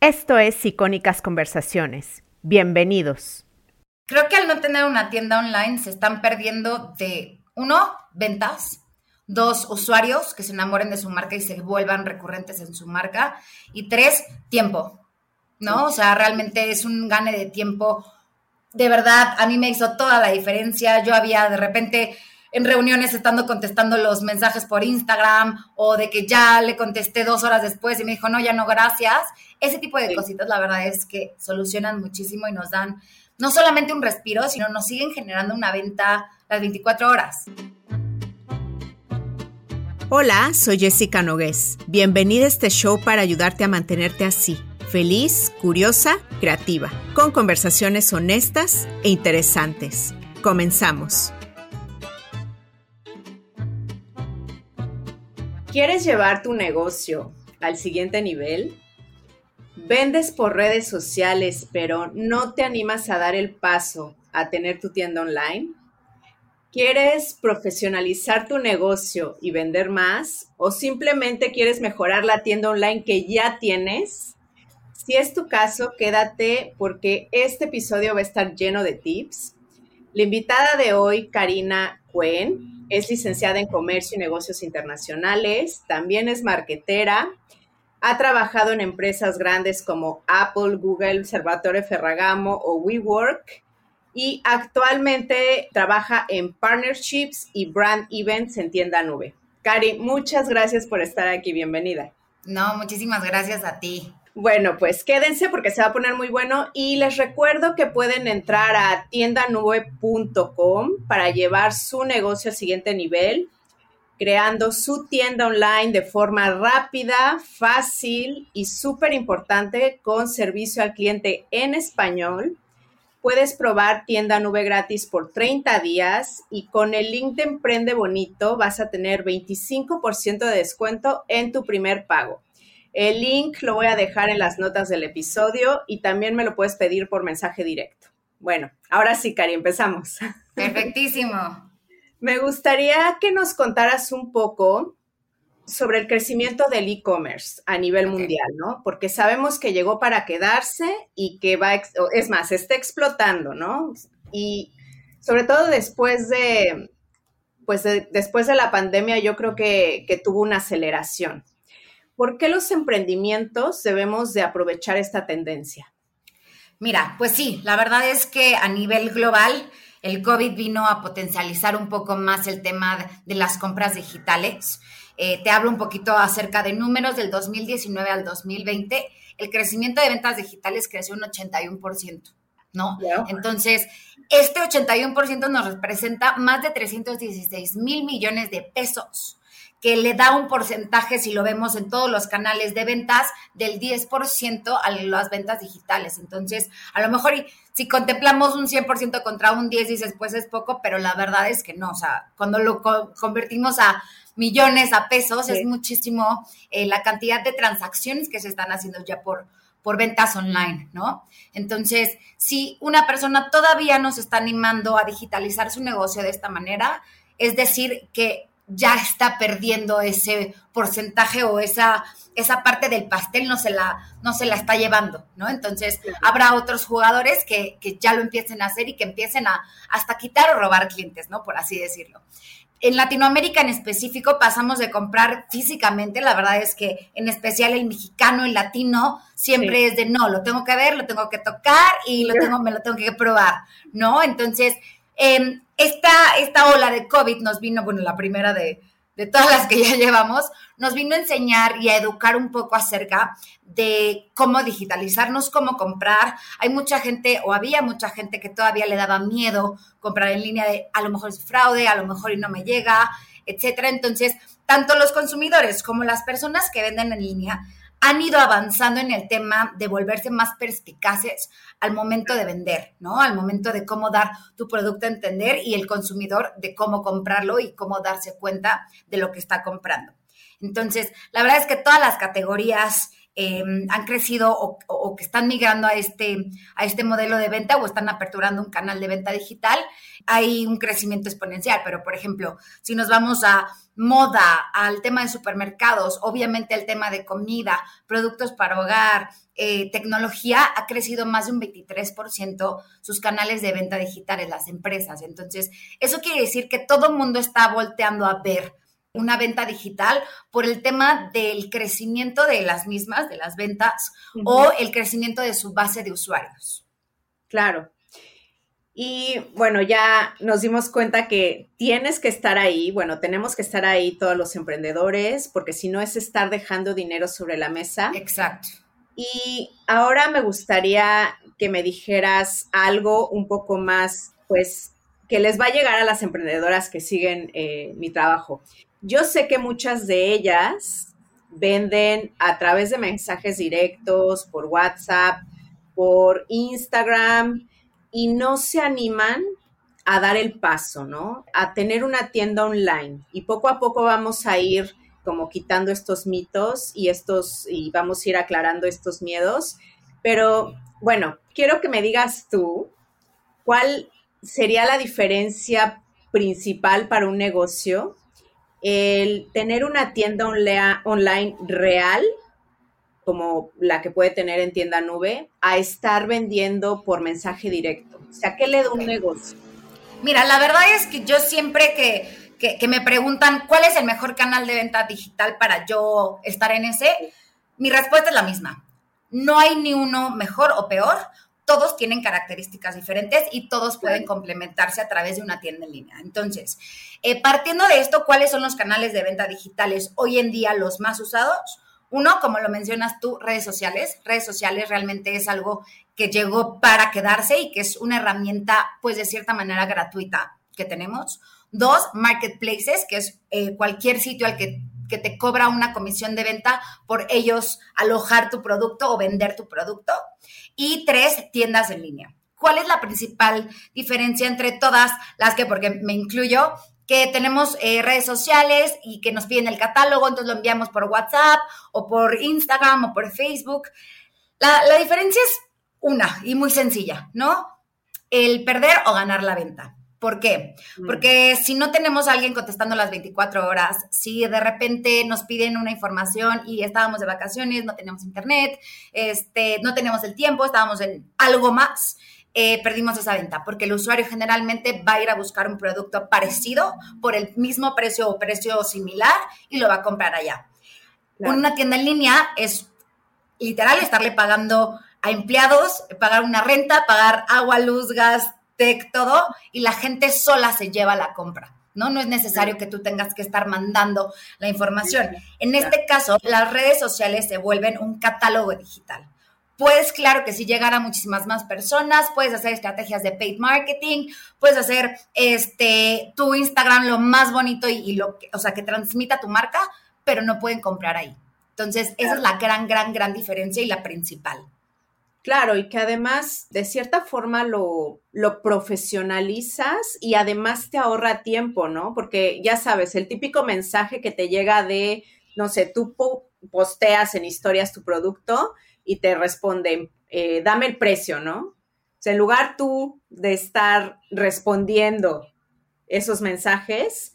Esto es Icónicas Conversaciones. Bienvenidos. Creo que al no tener una tienda online se están perdiendo de, uno, ventas, dos, usuarios que se enamoren de su marca y se vuelvan recurrentes en su marca, y tres, tiempo, ¿no? O sea, realmente es un gane de tiempo. De verdad, a mí me hizo toda la diferencia. Yo había de repente en reuniones estando contestando los mensajes por Instagram o de que ya le contesté dos horas después y me dijo, no, ya no, gracias. Ese tipo de cositas, la verdad es que solucionan muchísimo y nos dan no solamente un respiro, sino nos siguen generando una venta las 24 horas. Hola, soy Jessica Nogués. Bienvenida a este show para ayudarte a mantenerte así, feliz, curiosa, creativa, con conversaciones honestas e interesantes. Comenzamos. ¿Quieres llevar tu negocio al siguiente nivel? Vendes por redes sociales, pero no te animas a dar el paso a tener tu tienda online. ¿Quieres profesionalizar tu negocio y vender más? ¿O simplemente quieres mejorar la tienda online que ya tienes? Si es tu caso, quédate porque este episodio va a estar lleno de tips. La invitada de hoy, Karina Cuen, es licenciada en Comercio y Negocios Internacionales, también es marketera, ha trabajado en empresas grandes como Apple, Google, Observatorio Ferragamo o WeWork y actualmente trabaja en partnerships y brand events en tienda nube. Cari, muchas gracias por estar aquí, bienvenida. No, muchísimas gracias a ti. Bueno, pues quédense porque se va a poner muy bueno y les recuerdo que pueden entrar a tiendanube.com para llevar su negocio al siguiente nivel, creando su tienda online de forma rápida, fácil y súper importante con servicio al cliente en español. Puedes probar tienda nube gratis por 30 días y con el link de Emprende Bonito vas a tener 25% de descuento en tu primer pago. El link lo voy a dejar en las notas del episodio y también me lo puedes pedir por mensaje directo. Bueno, ahora sí, Cari, empezamos. Perfectísimo. me gustaría que nos contaras un poco sobre el crecimiento del e-commerce a nivel mundial, ¿no? Porque sabemos que llegó para quedarse y que va, es más, está explotando, ¿no? Y sobre todo después de, pues después de la pandemia, yo creo que, que tuvo una aceleración. ¿Por qué los emprendimientos debemos de aprovechar esta tendencia? Mira, pues sí, la verdad es que a nivel global el COVID vino a potencializar un poco más el tema de las compras digitales. Eh, te hablo un poquito acerca de números del 2019 al 2020. El crecimiento de ventas digitales creció un 81%. ¿no? Entonces, este 81% nos representa más de 316 mil millones de pesos que le da un porcentaje, si lo vemos en todos los canales de ventas, del 10% a las ventas digitales. Entonces, a lo mejor si contemplamos un 100% contra un 10, dices, pues es poco, pero la verdad es que no. O sea, cuando lo convertimos a millones, a pesos, es muchísimo eh, la cantidad de transacciones que se están haciendo ya por, por ventas online, ¿no? Entonces, si una persona todavía no se está animando a digitalizar su negocio de esta manera, es decir, que ya está perdiendo ese porcentaje o esa, esa parte del pastel no se, la, no se la está llevando, ¿no? Entonces, habrá otros jugadores que, ya lo empiecen a hacer y que empiecen a hasta quitar o robar clientes, ¿no? Por así decirlo. En Latinoamérica en específico pasamos de comprar físicamente, la verdad es que en especial el mexicano, el latino, siempre es de no, lo tengo que ver, lo tengo que tocar y lo tengo, me lo tengo que probar, ¿no? Entonces, eh, esta, esta ola de COVID nos vino, bueno, la primera de, de todas las que ya llevamos, nos vino a enseñar y a educar un poco acerca de cómo digitalizarnos, cómo comprar. Hay mucha gente o había mucha gente que todavía le daba miedo comprar en línea de a lo mejor es fraude, a lo mejor y no me llega, etcétera. Entonces, tanto los consumidores como las personas que venden en línea han ido avanzando en el tema de volverse más perspicaces al momento de vender, ¿no? Al momento de cómo dar tu producto a entender y el consumidor de cómo comprarlo y cómo darse cuenta de lo que está comprando. Entonces, la verdad es que todas las categorías em, han crecido o, que están migrando a este, a este modelo de venta o están aperturando un canal de venta digital, hay un crecimiento exponencial. Pero, por ejemplo, si nos vamos a moda, al tema de supermercados, obviamente el tema de comida, productos para hogar, eh, tecnología, ha crecido más de un 23% sus canales de venta digitales, las empresas. Entonces, eso quiere decir que todo el mundo está volteando a ver una venta digital por el tema del crecimiento de las mismas, de las ventas, o el crecimiento de su base de usuarios. Claro. Y bueno, ya nos dimos cuenta que tienes que estar ahí, bueno, tenemos que estar ahí todos los emprendedores, porque si no es estar dejando dinero sobre la mesa. Exacto. Y ahora me gustaría que me dijeras algo un poco más, pues, que les va a llegar a las emprendedoras que siguen eh, mi trabajo. Yo sé que muchas de ellas venden a través de mensajes directos, por WhatsApp, por Instagram, y no se animan a dar el paso, ¿no? A tener una tienda online. Y poco a poco vamos a ir como quitando estos mitos y estos, y vamos a ir aclarando estos miedos. Pero bueno, quiero que me digas tú cuál sería la diferencia principal para un negocio el tener una tienda online real, como la que puede tener en tienda nube, a estar vendiendo por mensaje directo. O sea, ¿qué le da un negocio? Mira, la verdad es que yo siempre que, que, me preguntan cuál es el mejor canal de venta digital para yo estar en ese, mi respuesta es la misma. No hay ni uno mejor o peor todos tienen características diferentes y todos pueden complementarse a través de una tienda en línea. Entonces, eh, partiendo de esto, ¿cuáles son los canales de venta digitales hoy en día los más usados? Uno, como lo mencionas tú, redes sociales. Redes sociales realmente es algo que llegó para quedarse y que es una herramienta, pues de cierta manera gratuita que tenemos. Dos, marketplaces, que es eh, cualquier sitio al que, que te cobra una comisión de venta por ellos alojar tu producto o vender tu producto y tres tiendas en línea. ¿Cuál es la principal diferencia entre todas las que, porque me incluyo, que tenemos eh, redes sociales y que nos piden el catálogo, entonces lo enviamos por WhatsApp o por Instagram o por Facebook? La, la diferencia es una y muy sencilla, ¿no? El perder o ganar la venta. ¿Por qué? Mm. Porque si no tenemos a alguien contestando las 24 horas, si de repente nos piden una información y estábamos de vacaciones, no teníamos internet, este, no teníamos el tiempo, estábamos en algo más, eh, perdimos esa venta, porque el usuario generalmente va a ir a buscar un producto parecido por el mismo precio o precio similar y lo va a comprar allá. Una tienda en línea es literal estarle pagando a empleados, pagar una renta, pagar agua, luz, gas, tech, todo, y la gente sola se lleva la compra. ¿no? No es necesario que tú tengas que estar mandando la información. En este caso, las redes sociales se vuelven un catálogo digital. Puedes, claro que sí, llegar a muchísimas más personas, puedes hacer estrategias de paid marketing, puedes hacer este, tu Instagram lo más bonito y, lo que, o sea, que transmita tu marca, pero no pueden comprar ahí. Entonces, esa es la gran, gran, gran diferencia y la principal. Claro, y que además de cierta forma lo, lo, profesionalizas y además te ahorra tiempo, ¿no? Porque ya sabes, el típico mensaje que te llega de, no sé, tú posteas en historias tu producto y te responden, eh, dame el precio, ¿no? O sea, en lugar tú de estar respondiendo esos mensajes,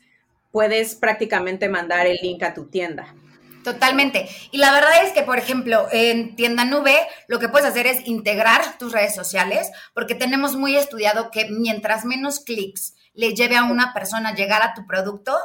puedes prácticamente mandar el link a tu tienda. Totalmente. Y la verdad es que, por ejemplo, en tienda nube, lo que puedes hacer es integrar tus redes sociales, porque tenemos muy estudiado que mientras menos clics le lleve a una persona llegar a tu producto,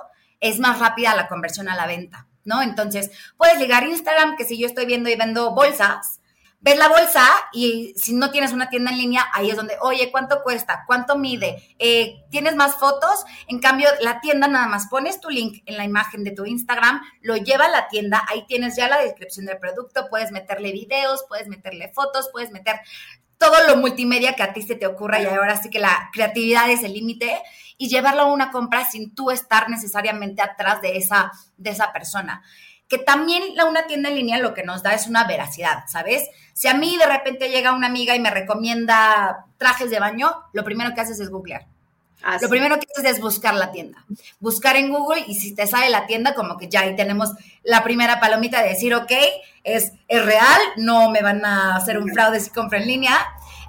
es más rápida la conversión a la venta, ¿no? Entonces, puedes ligar Instagram, que si yo estoy viendo y vendo bolsas, ves la bolsa y si no tienes una tienda en línea, ahí es donde, oye, ¿cuánto cuesta? ¿Cuánto mide? Eh, ¿Tienes más fotos? En cambio, la tienda nada más pones tu link en la imagen de tu Instagram, lo lleva a la tienda, ahí tienes ya la descripción del producto, puedes meterle videos, puedes meterle fotos, puedes meter todo lo multimedia que a ti se te ocurra y ahora sí que la creatividad es el límite y llevarlo a una compra sin tú estar necesariamente atrás de esa, de esa persona que también la, una tienda en línea lo que nos da es una veracidad, ¿sabes? Si a mí de repente llega una amiga y me recomienda trajes de baño, lo primero que haces es googlear. Lo primero que haces es buscar la tienda. Buscar en Google y si te sale la tienda, como que ya ahí tenemos la primera palomita de decir, ok, es, es real, no me van a hacer un fraude si compro en línea.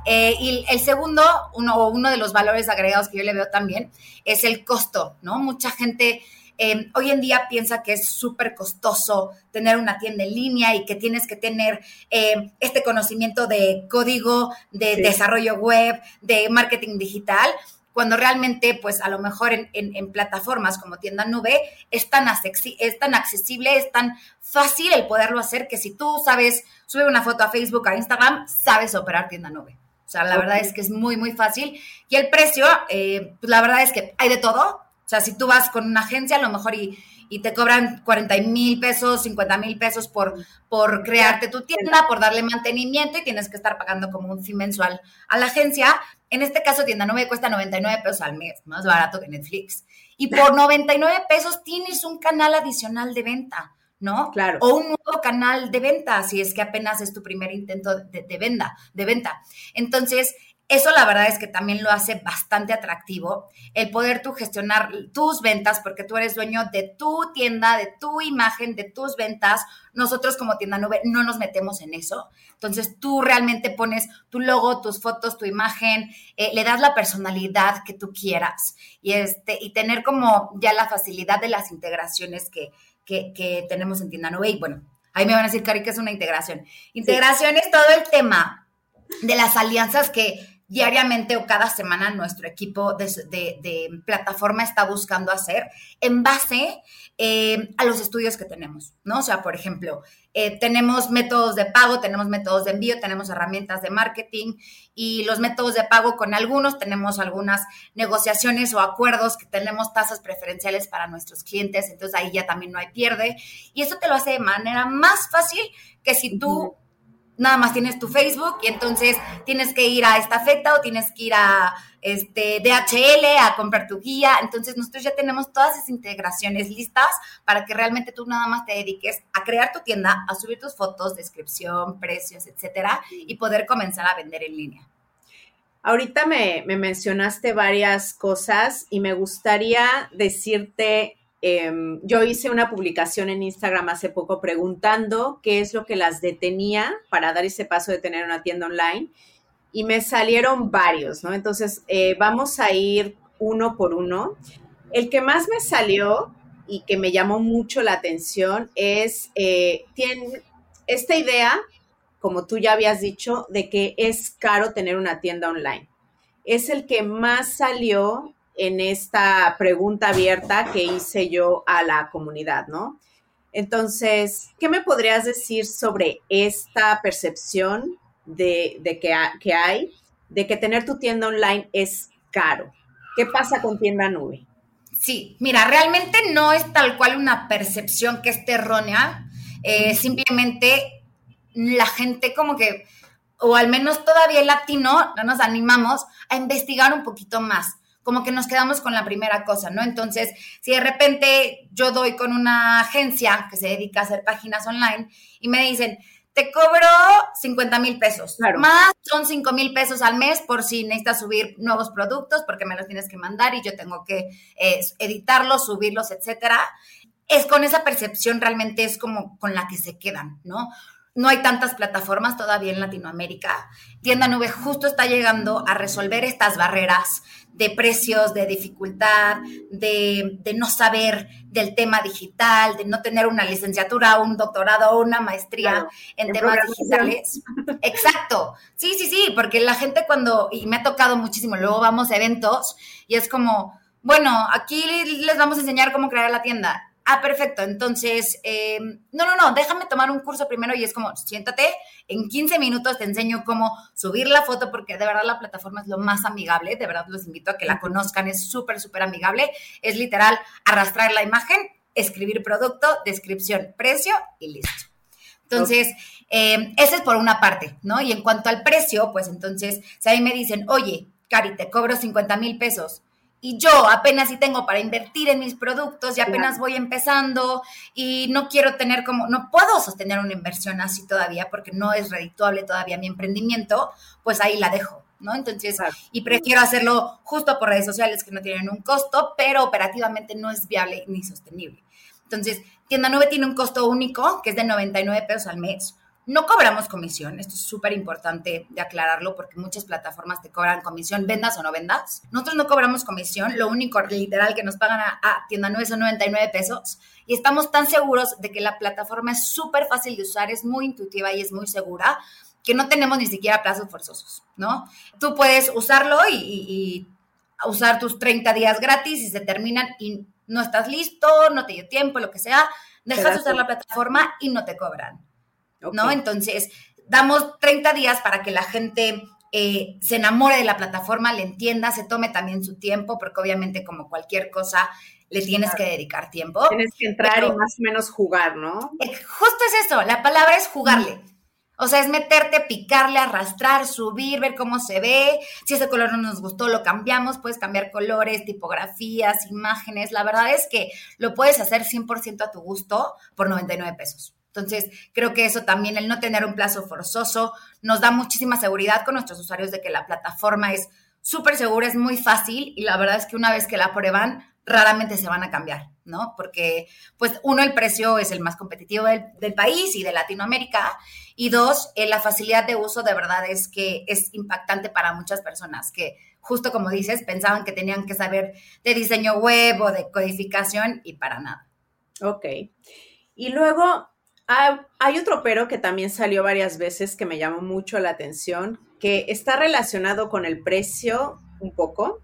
Eh, y el segundo, uno, uno de los valores agregados que yo le veo también, es el costo, ¿no? Mucha gente eh, hoy en día piensa que es súper costoso tener una tienda en línea y que tienes que tener eh, este conocimiento de código, de desarrollo web, de marketing digital cuando realmente, pues a lo mejor en, plataformas como tienda nube es tan, es tan accesible, es tan fácil el poderlo hacer que si tú sabes, sube una foto a Facebook, a Instagram, sabes operar tienda nube. O sea, la verdad es que es muy, muy fácil. Y el precio, eh, pues la verdad es que hay de todo. O sea, si tú vas con una agencia, a lo mejor y, te cobran 40 mil pesos, 50 mil pesos por, por crearte tu tienda, por darle mantenimiento y tienes que estar pagando como un fee mensual a la agencia. En este caso, Tienda Nube cuesta 99 pesos al mes, más barato que Netflix. Y por 99 pesos tienes un canal adicional de venta, ¿no? Claro. O un nuevo canal de venta, si es que apenas es tu primer intento de, de venta, de venta. Entonces, eso la verdad es que también lo hace bastante atractivo, el poder tú gestionar tus ventas, porque tú eres dueño de tu tienda, de tu imagen, de tus ventas. Nosotros como tienda nube no nos metemos en eso. Entonces tú realmente pones tu logo, tus fotos, tu imagen, eh, le das la personalidad que tú quieras y, este, y tener como ya la facilidad de las integraciones que, que, tenemos en tienda nube. Y bueno, ahí me van a decir, Cari, que es una integración. Integración es todo el tema de las alianzas que diariamente o cada semana nuestro equipo de, plataforma está buscando hacer en base eh, a los estudios que tenemos, ¿no? O sea, por ejemplo, eh, tenemos métodos de pago, tenemos métodos de envío, tenemos herramientas de marketing y los métodos de pago con algunos tenemos algunas negociaciones o acuerdos que tenemos tasas preferenciales para nuestros clientes, entonces ahí ya también no hay pierde y eso te lo hace de manera más fácil que si tú nada más tienes tu Facebook y entonces tienes que ir a esta feta o tienes que ir a este DHL a comprar tu guía. Entonces nosotros ya tenemos todas esas integraciones listas para que realmente tú nada más te dediques a crear tu tienda, a subir tus fotos, descripción, precios, etcétera, y poder comenzar a vender en línea. Ahorita me, me mencionaste varias cosas y me gustaría decirte Em, yo hice una publicación en Instagram hace poco preguntando qué es lo que las detenía para dar ese paso de tener una tienda online y me salieron varios, ¿no? Entonces, eh, vamos a ir uno por uno. El que más me salió y que me llamó mucho la atención es, eh, tiene esta idea, como tú ya habías dicho, de que es caro tener una tienda online. Es el que más salió en esta pregunta abierta que hice yo a la comunidad, ¿no? Entonces, ¿qué me podrías decir sobre esta percepción de, que, que, hay de que tener tu tienda online es caro? ¿Qué pasa con tienda nube? Sí, mira, realmente no es tal cual una percepción que esté errónea, eh, simplemente la gente como que, o al menos todavía el latino, no nos animamos a investigar un poquito más como que nos quedamos con la primera cosa, ¿no? Entonces, si de repente yo doy con una agencia que se dedica a hacer páginas online y me dicen, te cobro 50 mil pesos, más son 5 mil pesos al mes por si necesitas subir nuevos productos porque me los tienes que mandar y yo tengo que eh, editarlos, subirlos, etcétera. Es con esa percepción realmente es como con la que se quedan, ¿no? No hay tantas plataformas todavía en Latinoamérica. Tienda Nube justo está llegando a resolver estas barreras de precios, de dificultad, de, no saber del tema digital, de no tener una licenciatura, un doctorado o una maestría en, temas digitales. Exacto. Sí, sí, sí, porque la gente cuando, y me ha tocado muchísimo, luego vamos a eventos y es como, bueno, aquí les vamos a enseñar cómo crear la tienda ah, perfecto, entonces, em, no, no, no, déjame tomar un curso primero y es como, siéntate, en 15 minutos te enseño cómo subir la foto porque de verdad la plataforma es lo más amigable, de verdad los invito a que la conozcan, es súper, súper amigable, es literal arrastrar la imagen, escribir producto, descripción, precio y listo. Entonces, eh, ese es por una parte, ¿no? Y en cuanto al precio, pues entonces, si ahí me dicen, oye, Cari, te cobro 50 mil pesos y yo apenas si tengo para invertir en mis productos y apenas voy empezando y no quiero tener como, no puedo sostener una inversión así todavía porque no es redituable todavía mi emprendimiento, pues ahí la dejo, ¿no? Entonces, y prefiero hacerlo justo por redes sociales que no tienen un costo, pero operativamente no es viable ni sostenible. Entonces, Tienda Nube tiene un costo único que es de 99 pesos al mes. No cobramos comisión, esto es súper importante de aclararlo porque muchas plataformas te cobran comisión, vendas o no vendas. Nosotros no cobramos comisión, lo único literal que nos pagan a, Tienda Nube son 99 pesos y estamos tan seguros de que la plataforma es súper fácil de usar, es muy intuitiva y es muy segura que no tenemos ni siquiera plazos forzosos, ¿no? Tú puedes usarlo y, usar tus 30 días gratis y se terminan y no estás listo, no te dio tiempo, lo que sea, dejas de usar la plataforma y no te cobran. ¿No? Entonces, damos 30 días para que la gente eh, se enamore de la plataforma, le entienda, se tome también su tiempo, porque obviamente como cualquier cosa, le tienes que dedicar tiempo. Tienes que entrar y más o menos jugar, ¿no? Eh, justo es eso, la palabra es jugarle. O sea, es meterte, picarle, arrastrar, subir, ver cómo se ve. Si ese color no nos gustó, lo cambiamos. Puedes cambiar colores, tipografías, imágenes. La verdad es que lo puedes hacer 100% a tu gusto por 99 pesos. Entonces, creo que eso también, el no tener un plazo forzoso, nos da muchísima seguridad con nuestros usuarios de que la plataforma es súper segura, es muy fácil y la verdad es que una vez que la prueban, raramente se van a cambiar, ¿no? Porque, pues, uno, el precio es el más competitivo del, país y de Latinoamérica, y dos, eh, la facilidad de uso de verdad es que es impactante para muchas personas que, justo como dices, pensaban que tenían que saber de diseño web o de codificación y para nada. Ok. Y luego, Ah, hay otro pero que también salió varias veces que me llamó mucho la atención, que está relacionado con el precio un poco.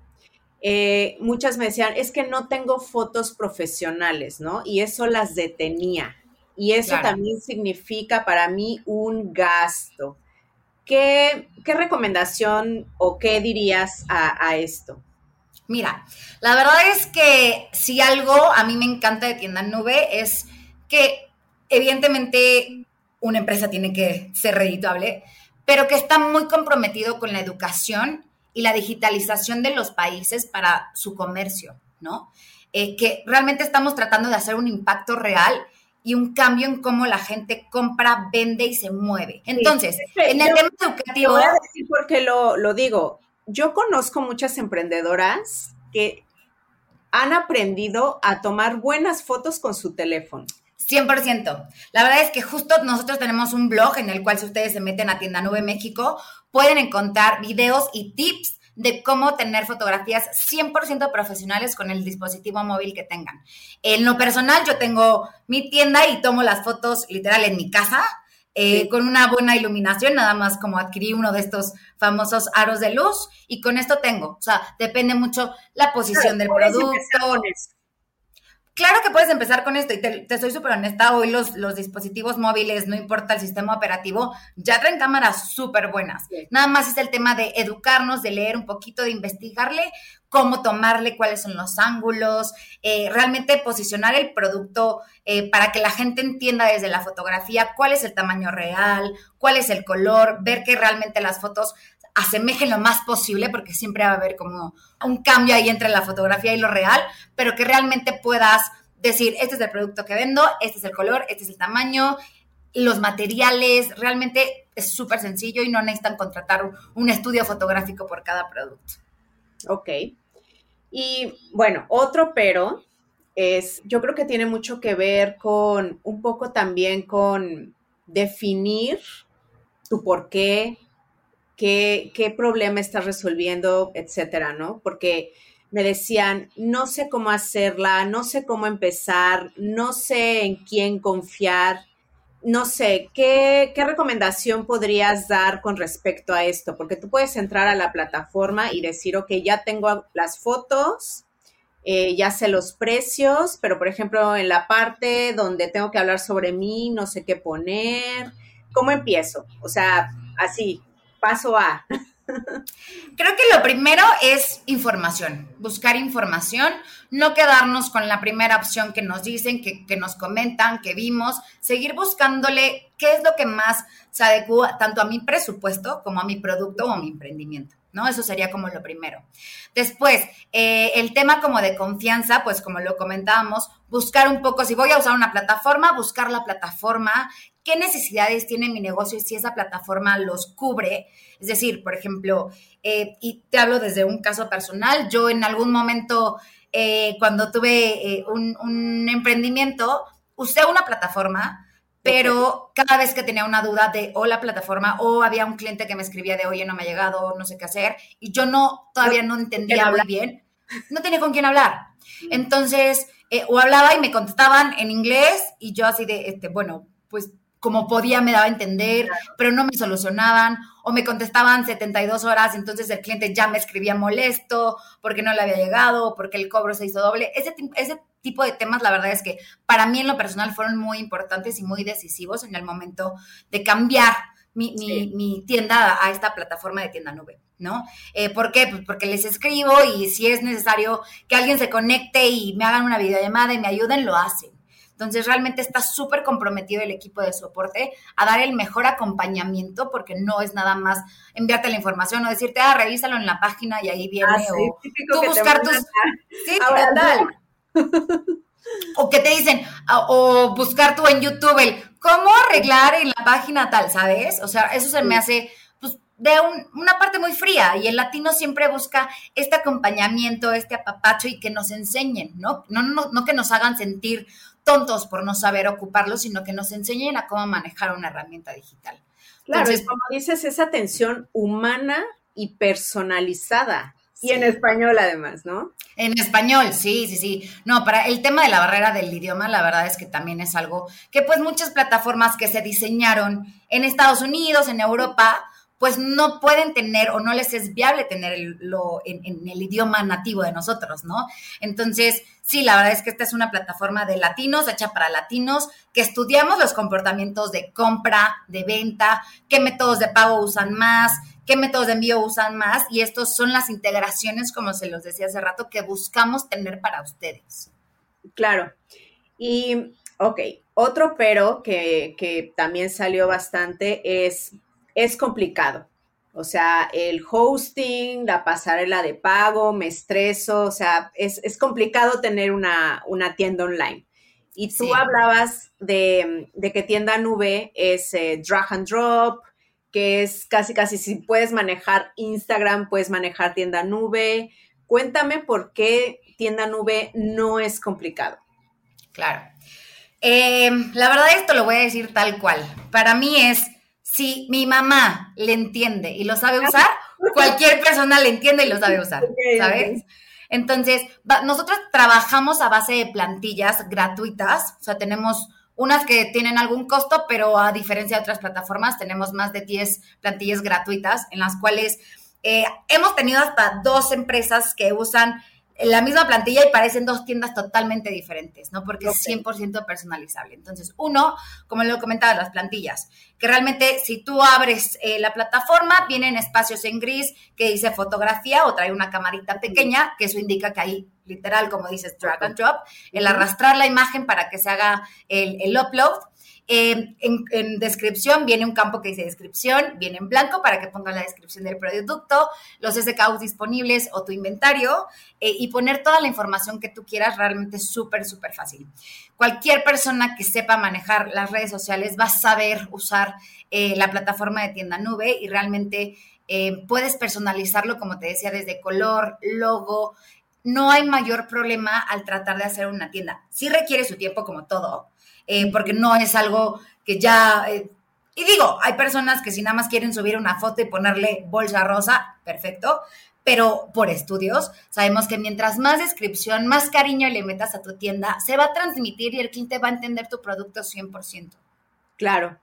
Eh, muchas me decían, es que no tengo fotos profesionales, ¿no? Y eso las detenía. Y eso también significa para mí un gasto. ¿Qué, recomendación o qué dirías a, a esto? Mira, la verdad es que si algo a mí me encanta de tienda nube es que evidentemente una empresa tiene que ser redituable, pero que está muy comprometido con la educación y la digitalización de los países para su comercio, ¿no? Eh, que realmente estamos tratando de hacer un impacto real y un cambio en cómo la gente compra, vende y se mueve. Entonces, en el tema educativo... Voy a decir por qué lo, lo digo. Yo conozco muchas emprendedoras que han aprendido a tomar buenas fotos con su teléfono. 100%. La verdad es que justo nosotros tenemos un blog en el cual si ustedes se meten a Tienda Nube México, pueden encontrar videos y tips de cómo tener fotografías 100% profesionales con el dispositivo móvil que tengan. En lo personal, yo tengo mi tienda y tomo las fotos literal en mi casa, eh, con una buena iluminación, nada más como adquirí uno de estos famosos aros de luz y con esto tengo. O sea, depende mucho la posición del producto. Claro que puedes empezar con esto y te, soy súper honesta, hoy los, los, dispositivos móviles, no importa el sistema operativo, ya traen cámaras súper buenas. Nada más es el tema de educarnos, de leer un poquito, de investigarle cómo tomarle, cuáles son los ángulos, eh, realmente posicionar el producto eh, para que la gente entienda desde la fotografía cuál es el tamaño real, cuál es el color, ver que realmente las fotos asemejen lo más posible, porque siempre va a haber como un cambio ahí entre la fotografía y lo real, pero que realmente puedas decir, este es el producto que vendo, este es el color, este es el tamaño, los materiales, realmente es súper sencillo y no necesitan contratar un estudio fotográfico por cada producto. Ok. Y bueno, otro pero es, yo creo que tiene mucho que ver con un poco también con definir tu por qué, qué, problema estás resolviendo, etcétera, ¿no? Porque me decían, no sé cómo hacerla, no sé cómo empezar, no sé en quién confiar, no sé, ¿qué, recomendación podrías dar con respecto a esto? Porque tú puedes entrar a la plataforma y decir, ok, ya tengo las fotos, eh, ya sé los precios, pero por ejemplo, en la parte donde tengo que hablar sobre mí, no sé qué poner, ¿cómo empiezo? O sea, así, paso A? Creo que lo primero es información, buscar información, no quedarnos con la primera opción que nos dicen, que, que, nos comentan, que vimos, seguir buscándole qué es lo que más se adecua tanto a mi presupuesto como a mi producto o a mi emprendimiento, ¿no? Eso sería como lo primero. Después, eh, el tema como de confianza, pues como lo comentábamos, buscar un poco, si voy a usar una plataforma, buscar la plataforma, qué necesidades tiene mi negocio y si esa plataforma los cubre. Es decir, por ejemplo, eh, y te hablo desde un caso personal, yo en algún momento, eh, cuando tuve un, un emprendimiento, usé una plataforma, pero cada vez que tenía una duda de o la plataforma o había un cliente que me escribía de oye no me ha llegado no sé qué hacer y yo no todavía no entendía muy bien no tenía con quién hablar. Entonces eh, o hablaba y me contestaban en inglés y yo así de este bueno pues como podía me daba a entender, pero no me solucionaban o me contestaban 72 horas, entonces el cliente ya me escribía molesto porque no le había llegado, porque el cobro se hizo doble. Ese, ese tipo de temas, la verdad es que para mí en lo personal fueron muy importantes y muy decisivos en el momento de cambiar mi, mi, tienda a esta plataforma de tienda nube, ¿no? Eh, ¿Por qué? Pues porque les escribo y si es necesario que alguien se conecte y me hagan una videollamada y me ayuden, lo hacen. Entonces, realmente está súper comprometido el equipo de soporte a dar el mejor acompañamiento, porque no es nada más enviarte la información o decirte, ah, revísalo en la página y ahí viene, ah, o tú buscar tus. Sí, tal. o que te dicen, o buscar tú en YouTube el cómo arreglar en la página tal, ¿sabes? O sea, eso se me hace pues, de una parte muy fría y el latino siempre busca este acompañamiento, este apapacho y que nos enseñen, ¿no? No, no, no que nos hagan sentir tontos por no saber ocuparlo, sino que nos enseñen a cómo manejar una herramienta digital. Claro, es como dices, esa atención humana y personalizada. Y en español además, ¿no? En español, sí, sí, sí. No, para el tema de la barrera del idioma, la verdad es que también es algo que pues muchas plataformas que se diseñaron en Estados Unidos, en Europa, pues no pueden tener o no les es viable tenerlo en, el idioma nativo de nosotros, ¿no? Entonces, sí, la verdad es que esta es una plataforma de latinos, hecha para latinos, que estudiamos los comportamientos de compra, de venta, qué métodos de pago usan más, qué métodos de envío usan más, y estos son las integraciones, como se los decía hace rato, que buscamos tener para ustedes. Claro. Y, ok, otro pero que, que también salió bastante es es complicado. O sea, el hosting, la pasarela de pago, me estreso, o sea, es, complicado tener una, tienda online. Y tú hablabas de, que tienda nube es eh, drag and drop, que es casi, casi si puedes manejar Instagram, puedes manejar tienda nube. Cuéntame por qué tienda nube no es complicado. Claro. Eh, la verdad esto lo voy a decir tal cual. Para mí es si mi mamá le entiende y lo sabe usar, cualquier persona le entiende y lo sabe usar, ¿sabes? Entonces, nosotros trabajamos a base de plantillas gratuitas, o sea, tenemos unas que tienen algún costo, pero a diferencia de otras plataformas, tenemos más de 10 plantillas gratuitas en las cuales eh, hemos tenido hasta dos empresas que usan la misma plantilla y parecen dos tiendas totalmente diferentes, ¿no? Porque es 100% personalizable. Entonces, uno, como lo comentaba, las plantillas, que realmente si tú abres eh, la plataforma, vienen espacios en gris que dice fotografía o trae una camarita pequeña, que eso indica que hay literal, como dices, drag and drop, el arrastrar la imagen para que se haga el, el upload en, descripción viene un campo que dice descripción, viene en blanco para que ponga la descripción del producto, los SKUs disponibles o tu inventario eh, y poner toda la información que tú quieras realmente súper, súper fácil. Cualquier persona que sepa manejar las redes sociales va a saber usar eh, la plataforma de tienda nube y realmente eh, puedes personalizarlo, como te decía, desde color, logo. No hay mayor problema al tratar de hacer una tienda. Sí requiere su tiempo como todo, eh, porque no es algo que ya... Eh, y digo, hay personas que si nada más quieren subir una foto y ponerle bolsa rosa, perfecto, pero por estudios sabemos que mientras más descripción, más cariño le metas a tu tienda, se va a transmitir y el cliente va a entender tu producto 100%. Claro.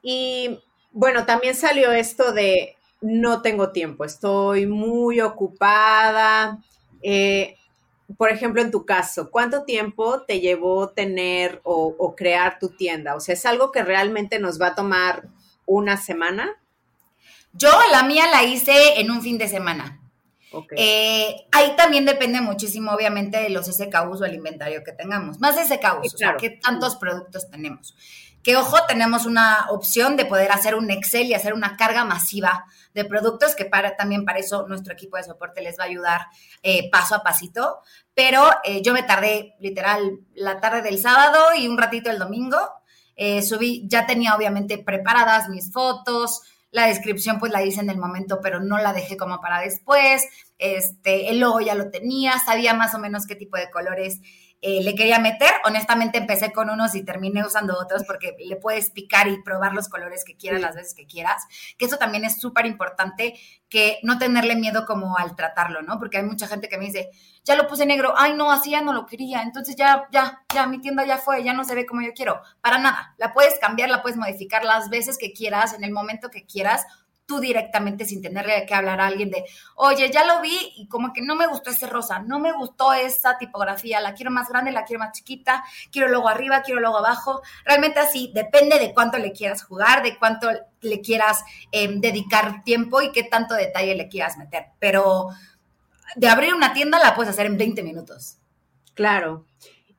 Y bueno, también salió esto de no tengo tiempo, estoy muy ocupada. Eh, por ejemplo, en tu caso, ¿cuánto tiempo te llevó tener o, crear tu tienda? O sea, ¿es algo que realmente nos va a tomar una semana? Yo la mía la hice en un fin de semana. Eh, ahí también depende muchísimo, obviamente, de los SKUs o el inventario que tengamos. Más SKUs, o sea, qué tantos productos tenemos. Que ojo, tenemos una opción de poder hacer un Excel y hacer una carga masiva de productos, que para, también para eso nuestro equipo de soporte les va a ayudar eh, paso a pasito. Pero eh, yo me tardé literal la tarde del sábado y un ratito el domingo. Eh, subí, ya tenía obviamente preparadas mis fotos, la descripción pues la hice en el momento, pero no la dejé como para después. Este, el logo ya lo tenía, sabía más o menos qué tipo de colores eh, le quería meter. Honestamente empecé con unos y terminé usando otros porque le puedes picar y probar los colores que quieras las veces que quieras. Que eso también es súper importante, que no tenerle miedo como al tratarlo, ¿no? Porque hay mucha gente que me dice, ya lo puse negro, ay no, así ya no lo quería, entonces ya, ya, ya, mi tienda ya fue, ya no se ve como yo quiero. Para nada, la puedes cambiar, la puedes modificar las veces que quieras, en el momento que quieras tú directamente sin tenerle que hablar a alguien de, oye, ya lo vi y como que no me gustó ese rosa, no me gustó esa tipografía, la quiero más grande, la quiero más chiquita, quiero luego arriba, quiero luego abajo. Realmente así, depende de cuánto le quieras jugar, de cuánto le quieras em, dedicar tiempo y qué tanto detalle le quieras meter. Pero de abrir una tienda la puedes hacer en 20 minutos. Claro.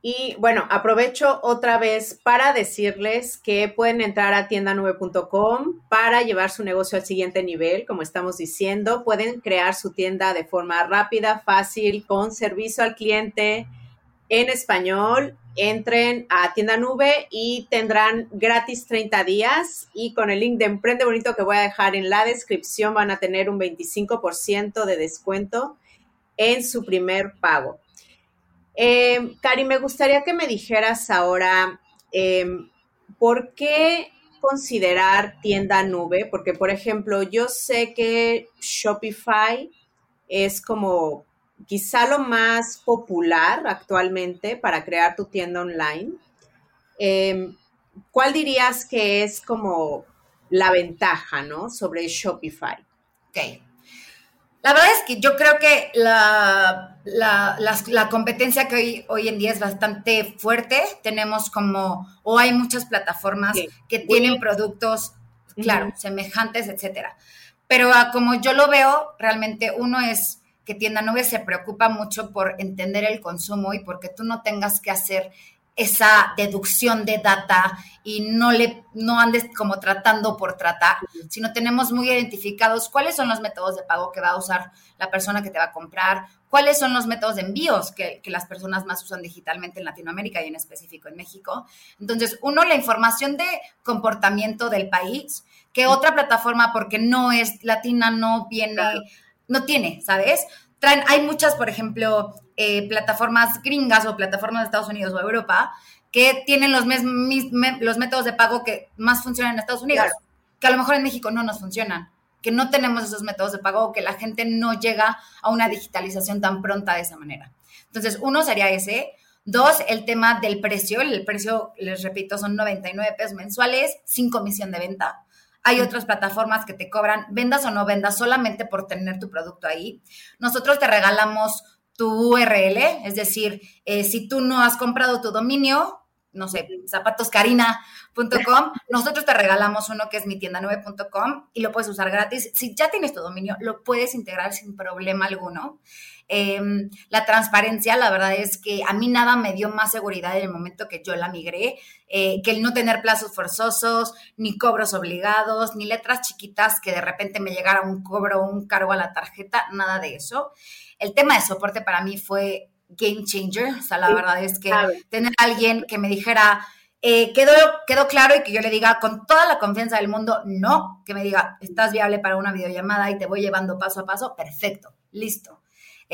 Y bueno, aprovecho otra vez para decirles que pueden entrar a tiendanube.com para llevar su negocio al siguiente nivel, como estamos diciendo. Pueden crear su tienda de forma rápida, fácil, con servicio al cliente en español. Entren a Tienda Nube y tendrán gratis 30 días y con el link de Emprende Bonito que voy a dejar en la descripción van a tener un 25% de descuento en su primer pago. Eh, Cari, me gustaría que me dijeras ahora, em, ¿por qué considerar tienda nube? Porque, por ejemplo, yo sé que Shopify es como quizá lo más popular actualmente para crear tu tienda online. Em, ¿Cuál dirías que es como la ventaja, ¿no? Sobre Shopify. Ok. La verdad es que yo creo que la, la, competencia que hoy, hoy en día es bastante fuerte. Tenemos como, o hay muchas plataformas que tienen productos, claro, semejantes, etcétera. Pero como yo lo veo, realmente uno es que Tienda Nube se preocupa mucho por entender el consumo y porque tú no tengas que hacer esa deducción de data y no le no andes como tratando por tratar, sino tenemos muy identificados cuáles son los métodos de pago que va a usar la persona que te va a comprar, cuáles son los métodos de envíos que, que las personas más usan digitalmente en Latinoamérica y en específico en México. Entonces, uno, la información de comportamiento del país, que otra plataforma, porque no es latina, no viene, no tiene, ¿sabes? Hay muchas, por ejemplo, eh, plataformas gringas o plataformas de Estados Unidos o Europa que tienen los, los métodos de pago que más funcionan en Estados Unidos, que a lo mejor en México no nos funcionan, que no tenemos esos métodos de pago o que la gente no llega a una digitalización tan pronta de esa manera. Entonces, uno sería ese. Dos, el tema del precio. El precio, les repito, son 99 pesos mensuales sin comisión de venta. Hay otras plataformas que te cobran, vendas o no vendas, solamente por tener tu producto ahí. Nosotros te regalamos tu URL, es decir, eh, si tú no has comprado tu dominio, no sé, zapatoscarina.com, nosotros te regalamos uno que es mi tienda 9.com y lo puedes usar gratis. Si ya tienes tu dominio, lo puedes integrar sin problema alguno. Em, la transparencia, la verdad es que a mí nada me dio más seguridad en el momento que yo la migré, eh, que el no tener plazos forzosos, ni cobros obligados, ni letras chiquitas que de repente me llegara un cobro o un cargo a la tarjeta, nada de eso. El tema de soporte para mí fue game changer, o sea, la verdad es que tener a alguien que me dijera, eh, quedó, quedó claro y que yo le diga con toda la confianza del mundo, no, que me diga, estás viable para una videollamada y te voy llevando paso a paso, perfecto, listo.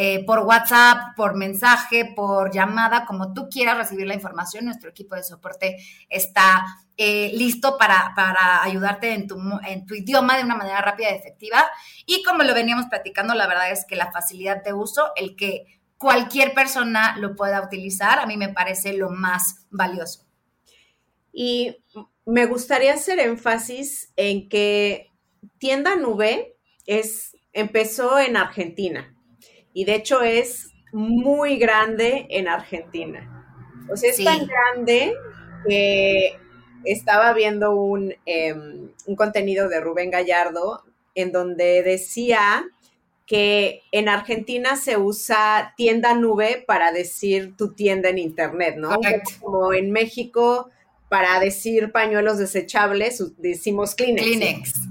Eh, por WhatsApp, por mensaje, por llamada, como tú quieras recibir la información, nuestro equipo de soporte está eh, listo para, para ayudarte en tu, en tu idioma de una manera rápida y efectiva. Y como lo veníamos platicando, la verdad es que la facilidad de uso, el que cualquier persona lo pueda utilizar, a mí me parece lo más valioso. Y me gustaría hacer énfasis en que Tienda Nube es, empezó en Argentina y de hecho es muy grande en Argentina. O sea, es tan grande que estaba viendo un, em, un contenido de Rubén Gallardo en donde decía que en Argentina se usa tienda nube para decir tu tienda en internet, ¿no? Como en México para decir pañuelos desechables, decimos Kleenex. Kleenex.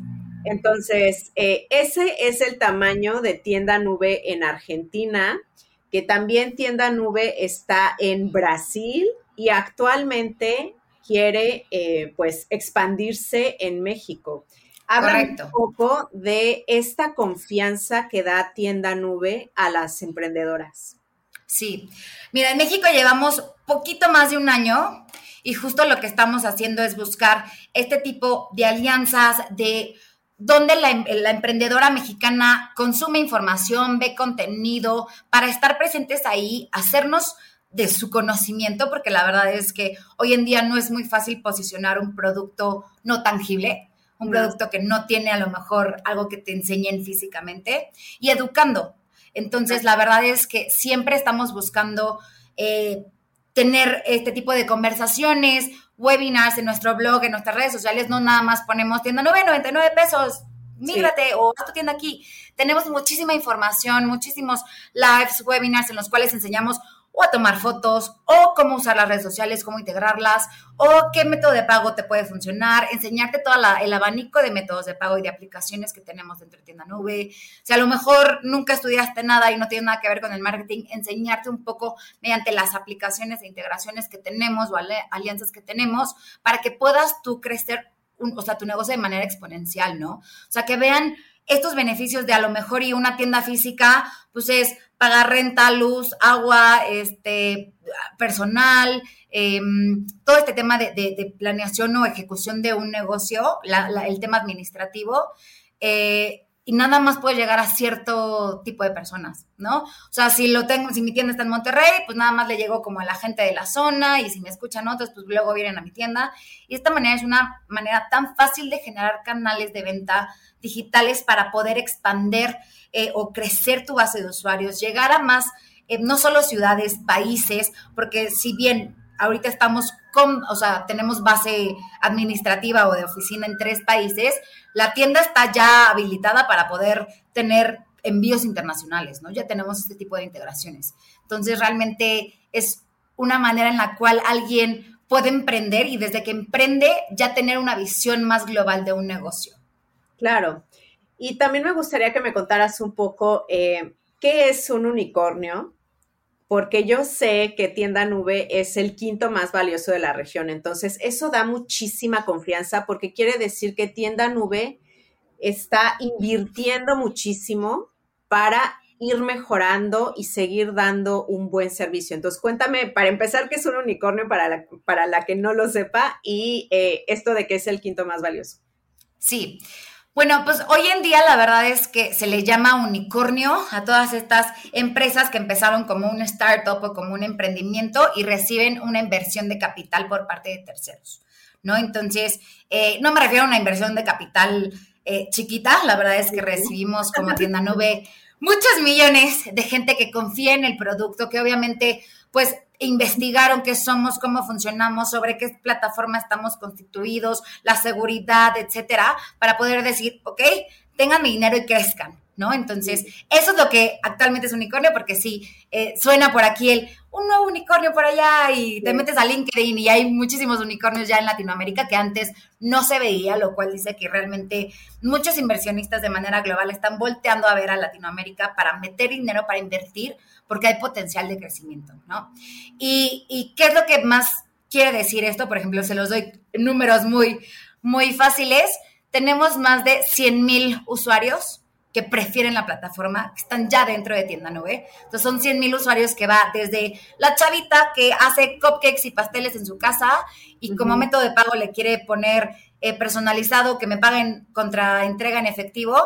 Entonces, eh, ese es el tamaño de tienda nube en Argentina, que también tienda nube está en Brasil y actualmente quiere eh, pues expandirse en México. Habla un poco de esta confianza que da tienda nube a las emprendedoras. Sí, mira, en México llevamos poquito más de un año y justo lo que estamos haciendo es buscar este tipo de alianzas, de donde la, la, emprendedora mexicana consume información, ve contenido, para estar presentes ahí, hacernos de su conocimiento, porque la verdad es que hoy en día no es muy fácil posicionar un producto no tangible, un producto que no tiene a lo mejor algo que te enseñen físicamente, y educando. Entonces, la verdad es que siempre estamos buscando eh, tener este tipo de conversaciones, webinars en nuestro blog, en nuestras redes sociales, no nada más ponemos tienda 9.99 pesos, mígrate o haz tu tienda aquí. Tenemos muchísima información, muchísimos lives, webinars en los cuales enseñamos o a tomar fotos, o cómo usar las redes sociales, cómo integrarlas, o qué método de pago te puede funcionar, enseñarte todo el abanico de métodos de pago y de aplicaciones que tenemos dentro de Tienda Nube. Si a lo mejor nunca estudiaste nada y no tiene nada que ver con el marketing, enseñarte un poco mediante las aplicaciones e integraciones que tenemos o alianzas que tenemos para que puedas tú crecer, o sea, tu negocio de manera exponencial, ¿no? O sea, que vean estos beneficios de a lo mejor y una tienda física, pues es pagar renta, luz, agua, este, personal, em, todo este tema de, planeación o ejecución de un negocio, el tema administrativo. Eh, y nada más puede llegar a cierto tipo de personas, ¿no? O sea, si lo tengo, si mi tienda está en Monterrey, pues nada más le llego como a la gente de la zona y si me escuchan otros, pues luego vienen a mi tienda. Y esta manera es una manera tan fácil de generar canales de venta digitales para poder expander eh, o crecer tu base de usuarios, llegar a más, eh, no solo ciudades, países, porque si bien ahorita estamos con, o sea, tenemos base administrativa o de oficina en tres países, la tienda está ya habilitada para poder tener envíos internacionales, ¿no? Ya tenemos este tipo de integraciones. Entonces, realmente es una manera en la cual alguien puede emprender y desde que emprende ya tener una visión más global de un negocio. Claro. Y también me gustaría que me contaras un poco eh, qué es un unicornio, porque yo sé que Tienda Nube es el quinto más valioso de la región. Entonces, eso da muchísima confianza porque quiere decir que Tienda Nube está invirtiendo muchísimo para ir mejorando y seguir dando un buen servicio. Entonces, cuéntame, para empezar, qué es un unicornio para la, para la que no lo sepa y eh, esto de que es el quinto más valioso. Sí, bueno, pues hoy en día la verdad es que se le llama unicornio a todas estas empresas que empezaron como un startup o como un emprendimiento y reciben una inversión de capital por parte de terceros, ¿no? Entonces, eh, no me refiero a una inversión de capital eh, chiquita, la verdad es que recibimos como tienda nube muchos millones de gente que confía en el producto, que obviamente pues investigaron qué somos, cómo funcionamos, sobre qué plataforma estamos constituidos, la seguridad, etcétera, para poder decir, ok, tengan mi dinero y crezcan, ¿no? Entonces, eso es lo que actualmente es unicornio, porque sí, eh, suena por aquí el un nuevo unicornio por allá y te metes a LinkedIn y hay muchísimos unicornios ya en Latinoamérica que antes no se veía, lo cual dice que realmente muchos inversionistas de manera global están volteando a ver a Latinoamérica para meter dinero, para invertir, porque hay potencial de crecimiento, ¿no? Y, y qué es lo que más quiere decir esto, por ejemplo, se los doy números muy, muy fáciles. Tenemos más de 100 mil usuarios que prefieren la plataforma, que están ya dentro de Tienda Nube. Entonces son 100 mil usuarios que va desde la chavita que hace cupcakes y pasteles en su casa y como método de pago le quiere poner eh, personalizado que me paguen contra entrega en efectivo,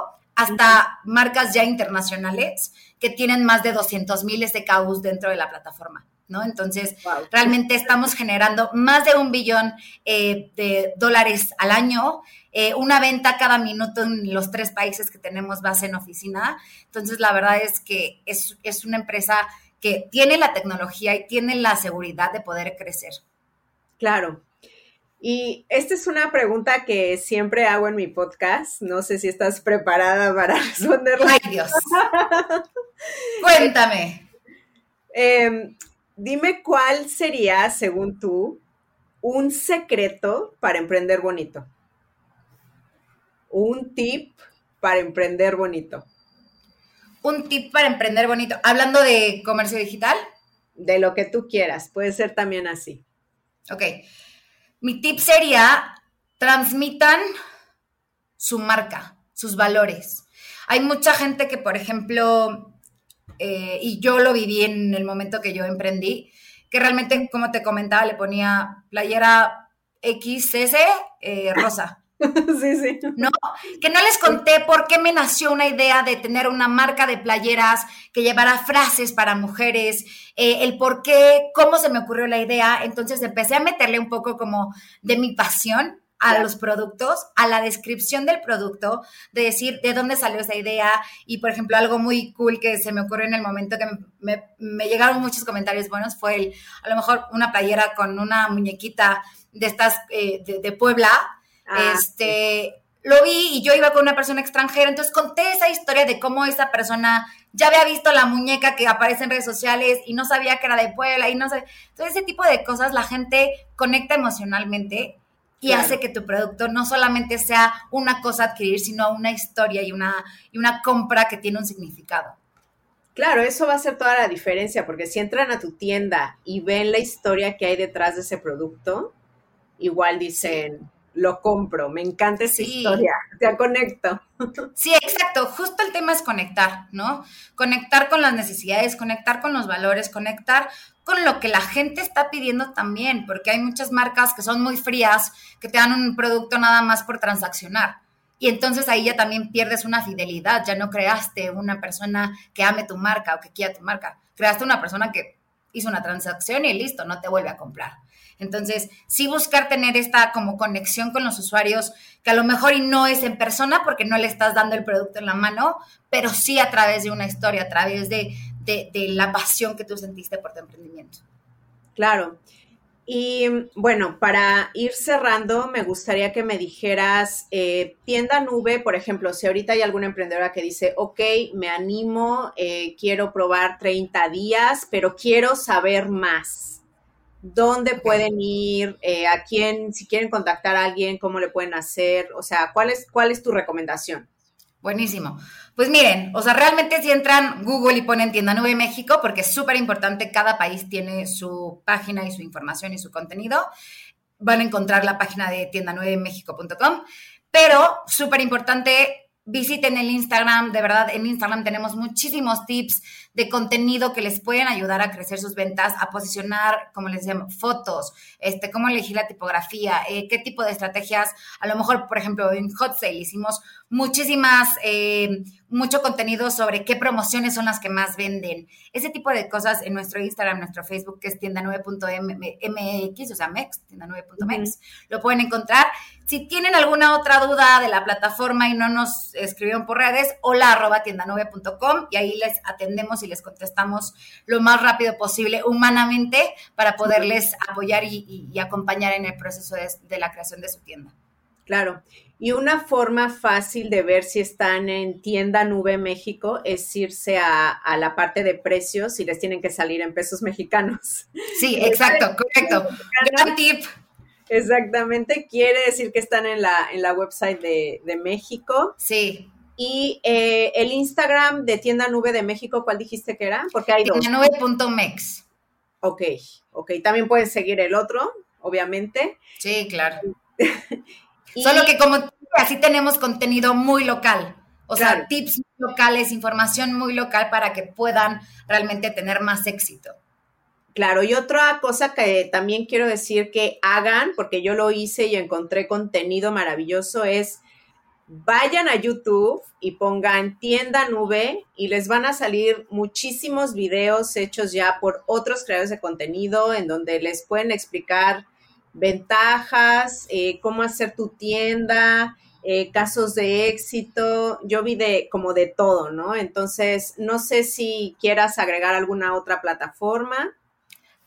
hasta marcas ya internacionales que tienen más de 200 mil SKUs dentro de la plataforma. ¿no? Entonces, realmente estamos generando más de un billón eh, de dólares al año, eh, una venta cada minuto en los tres países que tenemos base en oficina. Entonces, la verdad es que es, es una empresa que tiene la tecnología y tiene la seguridad de poder crecer. Claro. Y esta es una pregunta que siempre hago en mi podcast. No sé si estás preparada para responderla. Ay, Dios. Cuéntame. Eh, dime cuál sería, según tú, un secreto para emprender bonito. Un tip para emprender bonito. Un tip para emprender bonito. Hablando de comercio digital. De lo que tú quieras, puede ser también así. Ok. Mi tip sería, transmitan su marca, sus valores. Hay mucha gente que, por ejemplo, eh, y yo lo viví en el momento que yo emprendí, que realmente, como te comentaba, le ponía playera XS eh, rosa. Sí, sí. No, que no les conté por qué me nació una idea de tener una marca de playeras que llevara frases para mujeres, eh, el por qué, cómo se me ocurrió la idea. Entonces empecé a meterle un poco como de mi pasión a los productos, a la descripción del producto, de decir de dónde salió esa idea. Y, por ejemplo, algo muy cool que se me ocurrió en el momento que me, llegaron muchos comentarios buenos fue el, a lo mejor una playera con una muñequita de estas eh, de, Puebla. Ah, este, Lo vi y yo iba con una persona extranjera, entonces conté esa historia de cómo esa persona ya había visto la muñeca que aparece en redes sociales y no sabía que era de Puebla y no sé. Entonces, ese tipo de cosas la gente conecta emocionalmente y hace que tu producto no solamente sea una cosa a adquirir, sino una historia y una, y una compra que tiene un significado. Claro, eso va a ser toda la diferencia, porque si entran a tu tienda y ven la historia que hay detrás de ese producto, igual dicen, lo compro, me encanta esa historia, te conecto. Sí, exacto, justo el tema es conectar, ¿no? Conectar con las necesidades, conectar con los valores, conectar con lo que la gente está pidiendo también, porque hay muchas marcas que son muy frías, que te dan un producto nada más por transaccionar. Y entonces ahí ya también pierdes una fidelidad, ya no creaste una persona que ame tu marca o que quiera tu marca, creaste una persona que hizo una transacción y listo, no te vuelve a comprar. Entonces, sí buscar tener esta como conexión con los usuarios, que a lo mejor y no es en persona porque no le estás dando el producto en la mano, pero sí a través de una historia, a través de, la pasión que tú sentiste por tu emprendimiento. Claro. Y bueno, para ir cerrando, me gustaría que me dijeras, eh, tienda nube, por ejemplo, si ahorita hay alguna emprendedora que dice, ok, me animo, eh, quiero probar 30 días, pero quiero saber más dónde pueden ir, eh, a quién, si quieren contactar a alguien, cómo le pueden hacer, o sea, ¿cuál es, cuál es tu recomendación? Buenísimo. Pues miren, o sea, realmente si entran Google y ponen Tienda Nube México, porque es súper importante, cada país tiene su página y su información y su contenido, van a encontrar la página de tiendanuevemexico.com, pero súper importante, visiten el Instagram, de verdad, en Instagram tenemos muchísimos tips de contenido que les pueden ayudar a crecer sus ventas, a posicionar, como les decía, fotos, este, cómo elegir la tipografía, eh, qué tipo de estrategias, a lo mejor, por ejemplo, en Hot Sale hicimos muchísimas, eh, mucho contenido sobre qué promociones son las que más venden. Ese tipo de cosas en nuestro Instagram, nuestro Facebook, que es tienda9.mx, o sea, mex, tienda9.mex, lo pueden encontrar. Si tienen alguna otra duda de la plataforma y no nos escribieron por redes, hola arroba tienda9.com y ahí les atendemos y les contestamos lo más rápido posible humanamente para poderles apoyar y, acompañar en el proceso de la creación de su tienda. Claro. Y una forma fácil de ver si están en tienda Nube México es irse a, la parte de precios y les tienen que salir en pesos mexicanos. Sí, exacto, correcto. Gran tip. Exactamente, quiere decir que están en la, en la website de, México. Sí. Y eh, el Instagram de Tienda Nube de México, ¿cuál dijiste que era? Porque hay Tiendanube.mex. Ok, ok. También puedes seguir el otro, obviamente. Sí, claro. Solo que como así tenemos contenido muy local, o sea, tips locales, información muy local para que puedan realmente tener más éxito. Claro, y otra cosa que también quiero decir que hagan, porque yo lo hice y encontré contenido maravilloso, es vayan a YouTube y pongan tienda nube y les van a salir muchísimos videos hechos ya por otros creadores de contenido en donde les pueden explicar ventajas, eh, cómo hacer tu tienda, eh, casos de éxito. Yo vi de como de todo, ¿no? Entonces, no sé si quieras agregar alguna otra plataforma.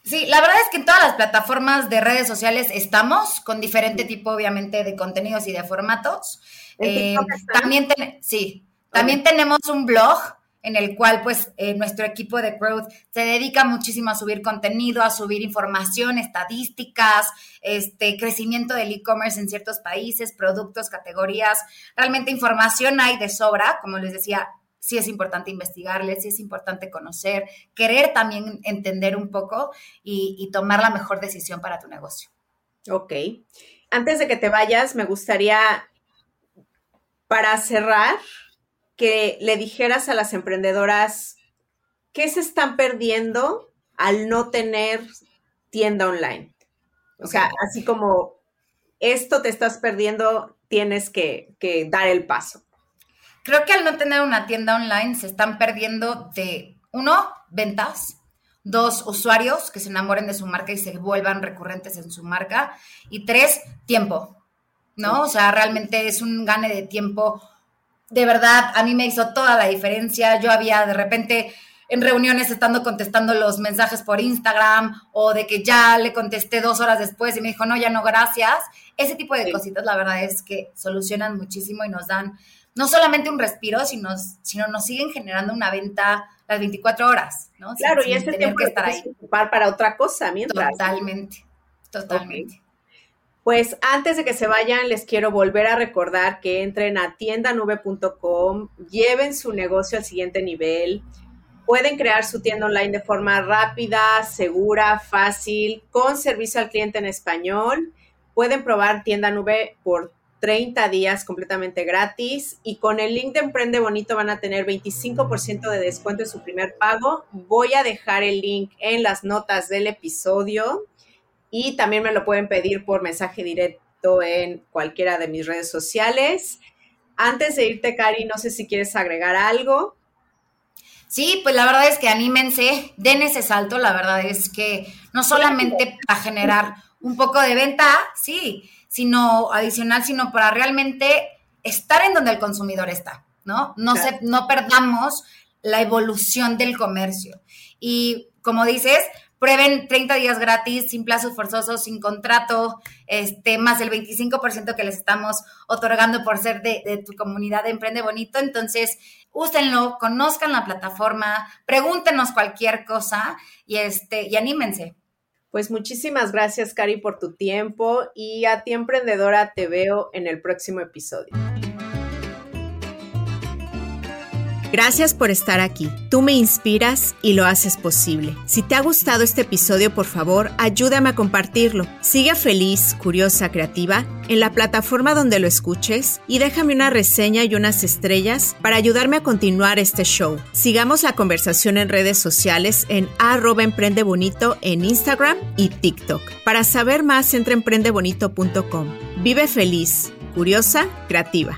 Sí, la verdad es que en todas las plataformas de redes sociales estamos con diferente tipo, obviamente, de contenidos y de formatos. Eh, también, sí, también tenemos un blog en el cual pues eh, nuestro equipo de growth se dedica muchísimo a subir contenido, a subir información, estadísticas, este crecimiento del e-commerce en ciertos países, productos, categorías. Realmente información hay de sobra, como les decía, sí es importante investigarles, sí es importante conocer, querer también entender un poco y, y tomar la mejor decisión para tu negocio. Ok. Antes de que te vayas, me gustaría, para cerrar, que le dijeras a las emprendedoras qué se están perdiendo al no tener tienda online. O sea, así como esto te estás perdiendo, tienes que, dar el paso. Creo que al no tener una tienda online se están perdiendo de, uno, ventas, dos, usuarios que se enamoren de su marca y se vuelvan recurrentes en su marca, y tres, tiempo, ¿no? O sea, realmente es un gane de tiempo de verdad, a mí me hizo toda la diferencia. Yo había de repente en reuniones estando contestando los mensajes por Instagram o de que ya le contesté dos horas después y me dijo, no, ya no, gracias. Ese tipo de cositas, la verdad es que solucionan muchísimo y nos dan no solamente un respiro, sino, sino nos siguen generando una venta las 24 horas, ¿no? Claro, y ese tiempo que estar ahí. para otra cosa mientras. Totalmente, totalmente. Pues antes de que se vayan, les quiero volver a recordar que entren a tiendanube.com, lleven su negocio al siguiente nivel, pueden crear su tienda online de forma rápida, segura, fácil, con servicio al cliente en español. Pueden probar Tienda Nube por 30 días completamente gratis y con el link de Emprende Bonito van a tener 25% de descuento en su primer pago. Voy a dejar el link en las notas del episodio y también me lo pueden pedir por mensaje directo en cualquiera de mis redes sociales. Antes de irte, Cari, no sé si quieres agregar algo. Sí, pues la verdad es que anímense, den ese salto, la verdad es que no solamente para generar un poco de venta, sí, sino adicional, sino para realmente estar en donde el consumidor está, ¿no? No, se, no perdamos la evolución del comercio. Y como dices, Prueben 30 días gratis, sin plazos forzosos, sin contrato, este, más el 25% que les estamos otorgando por ser de, tu comunidad de Emprende Bonito. Entonces, úsenlo, conozcan la plataforma, pregúntenos cualquier cosa y, este, y anímense. Pues muchísimas gracias, Cari, por tu tiempo y a ti, emprendedora, te veo en el próximo episodio. Gracias por estar aquí. Tú me inspiras y lo haces posible. Si te ha gustado este episodio, por favor, ayúdame a compartirlo. Sigue feliz, curiosa, creativa en la plataforma donde lo escuches y déjame una reseña y unas estrellas para ayudarme a continuar este show. Sigamos la conversación en redes sociales en arroba emprende bonito en Instagram y TikTok. Para saber más, entra emprendebonito.com. Vive feliz, curiosa, creativa.